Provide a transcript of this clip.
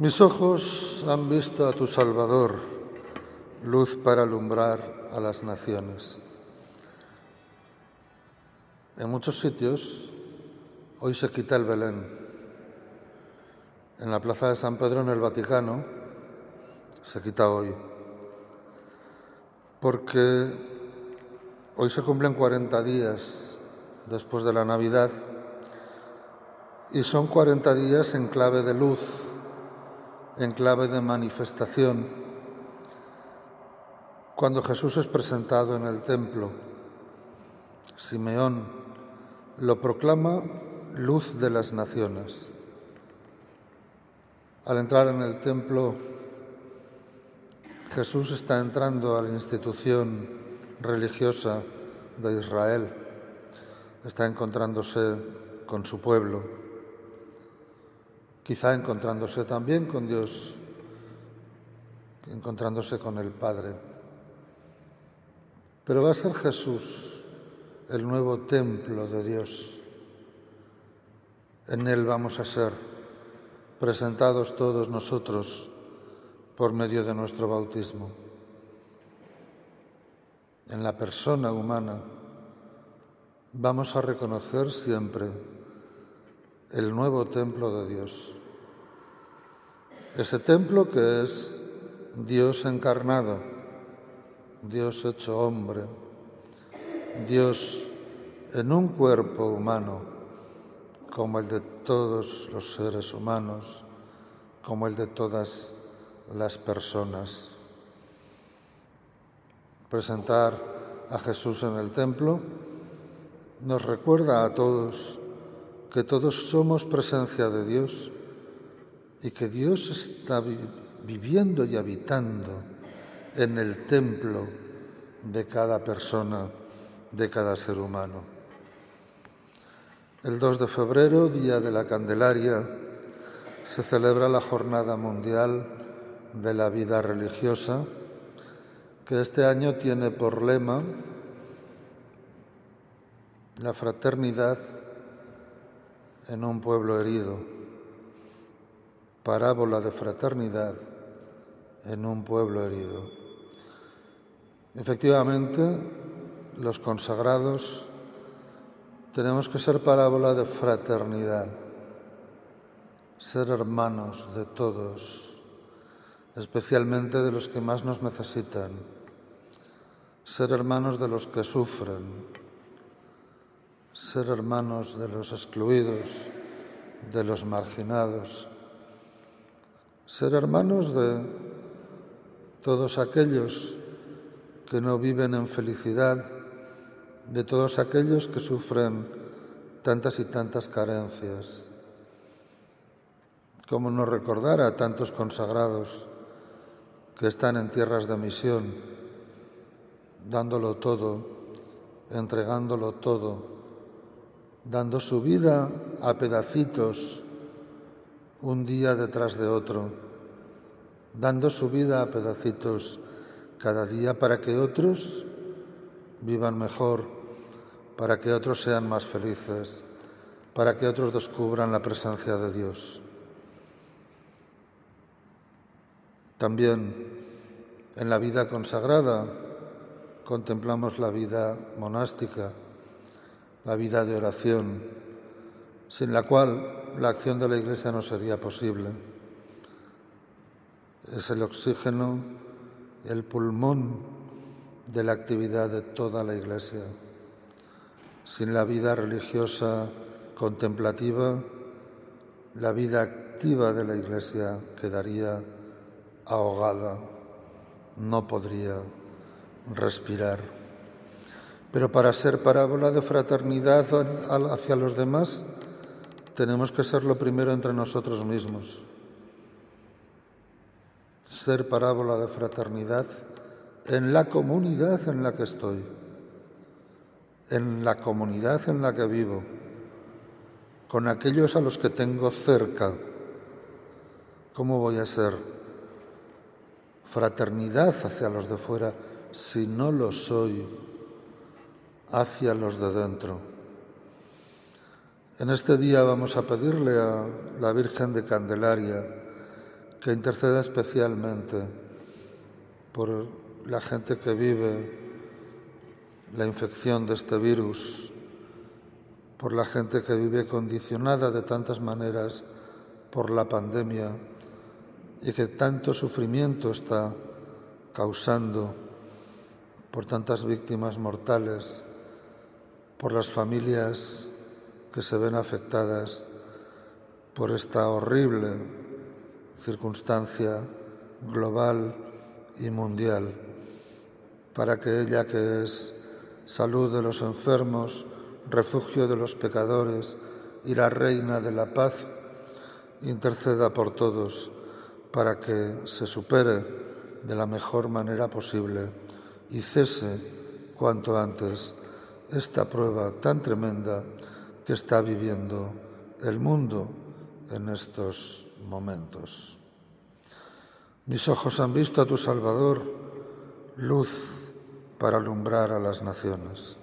Mis ojos han visto a tu Salvador, luz para alumbrar a las naciones. En muchos sitios hoy se quita el Belén. En la Plaza de San Pedro, en el Vaticano, se quita hoy. Porque hoy se cumplen 40 días después de la Navidad y son 40 días en clave de luz en clave de manifestación. Cuando Jesús es presentado en el templo, Simeón lo proclama luz de las naciones. Al entrar en el templo, Jesús está entrando a la institución religiosa de Israel, está encontrándose con su pueblo quizá encontrándose también con Dios, encontrándose con el Padre. Pero va a ser Jesús el nuevo templo de Dios. En Él vamos a ser presentados todos nosotros por medio de nuestro bautismo. En la persona humana vamos a reconocer siempre el nuevo templo de Dios. Ese templo que es Dios encarnado, Dios hecho hombre, Dios en un cuerpo humano, como el de todos los seres humanos, como el de todas las personas. Presentar a Jesús en el templo nos recuerda a todos que todos somos presencia de Dios y que Dios está viviendo y habitando en el templo de cada persona, de cada ser humano. El 2 de febrero, Día de la Candelaria, se celebra la Jornada Mundial de la Vida Religiosa, que este año tiene por lema la fraternidad en un pueblo herido, parábola de fraternidad en un pueblo herido. Efectivamente, los consagrados tenemos que ser parábola de fraternidad, ser hermanos de todos, especialmente de los que más nos necesitan, ser hermanos de los que sufren, ser hermanos de los excluidos, de los marginados, ser hermanos de todos aquellos que no viven en felicidad, de todos aquellos que sufren tantas y tantas carencias. ¿Cómo no recordar a tantos consagrados que están en tierras de misión, dándolo todo, entregándolo todo? dando su vida a pedacitos un día detrás de otro, dando su vida a pedacitos cada día para que otros vivan mejor, para que otros sean más felices, para que otros descubran la presencia de Dios. También en la vida consagrada contemplamos la vida monástica la vida de oración, sin la cual la acción de la Iglesia no sería posible. Es el oxígeno, el pulmón de la actividad de toda la Iglesia. Sin la vida religiosa contemplativa, la vida activa de la Iglesia quedaría ahogada, no podría respirar. Pero para ser parábola de fraternidad hacia los demás, tenemos que serlo primero entre nosotros mismos. Ser parábola de fraternidad en la comunidad en la que estoy, en la comunidad en la que vivo, con aquellos a los que tengo cerca. ¿Cómo voy a ser fraternidad hacia los de fuera si no lo soy? hacia los de dentro. En este día vamos a pedirle a la Virgen de Candelaria que interceda especialmente por la gente que vive la infección de este virus, por la gente que vive condicionada de tantas maneras por la pandemia y que tanto sufrimiento está causando por tantas víctimas mortales, por las familias que se ven afectadas por esta horrible circunstancia global y mundial, para que ella que es salud de los enfermos, refugio de los pecadores y la reina de la paz, interceda por todos para que se supere de la mejor manera posible y cese cuanto antes esta prueba tan tremenda que está viviendo el mundo en estos momentos. Mis ojos han visto a tu Salvador, luz para alumbrar a las naciones.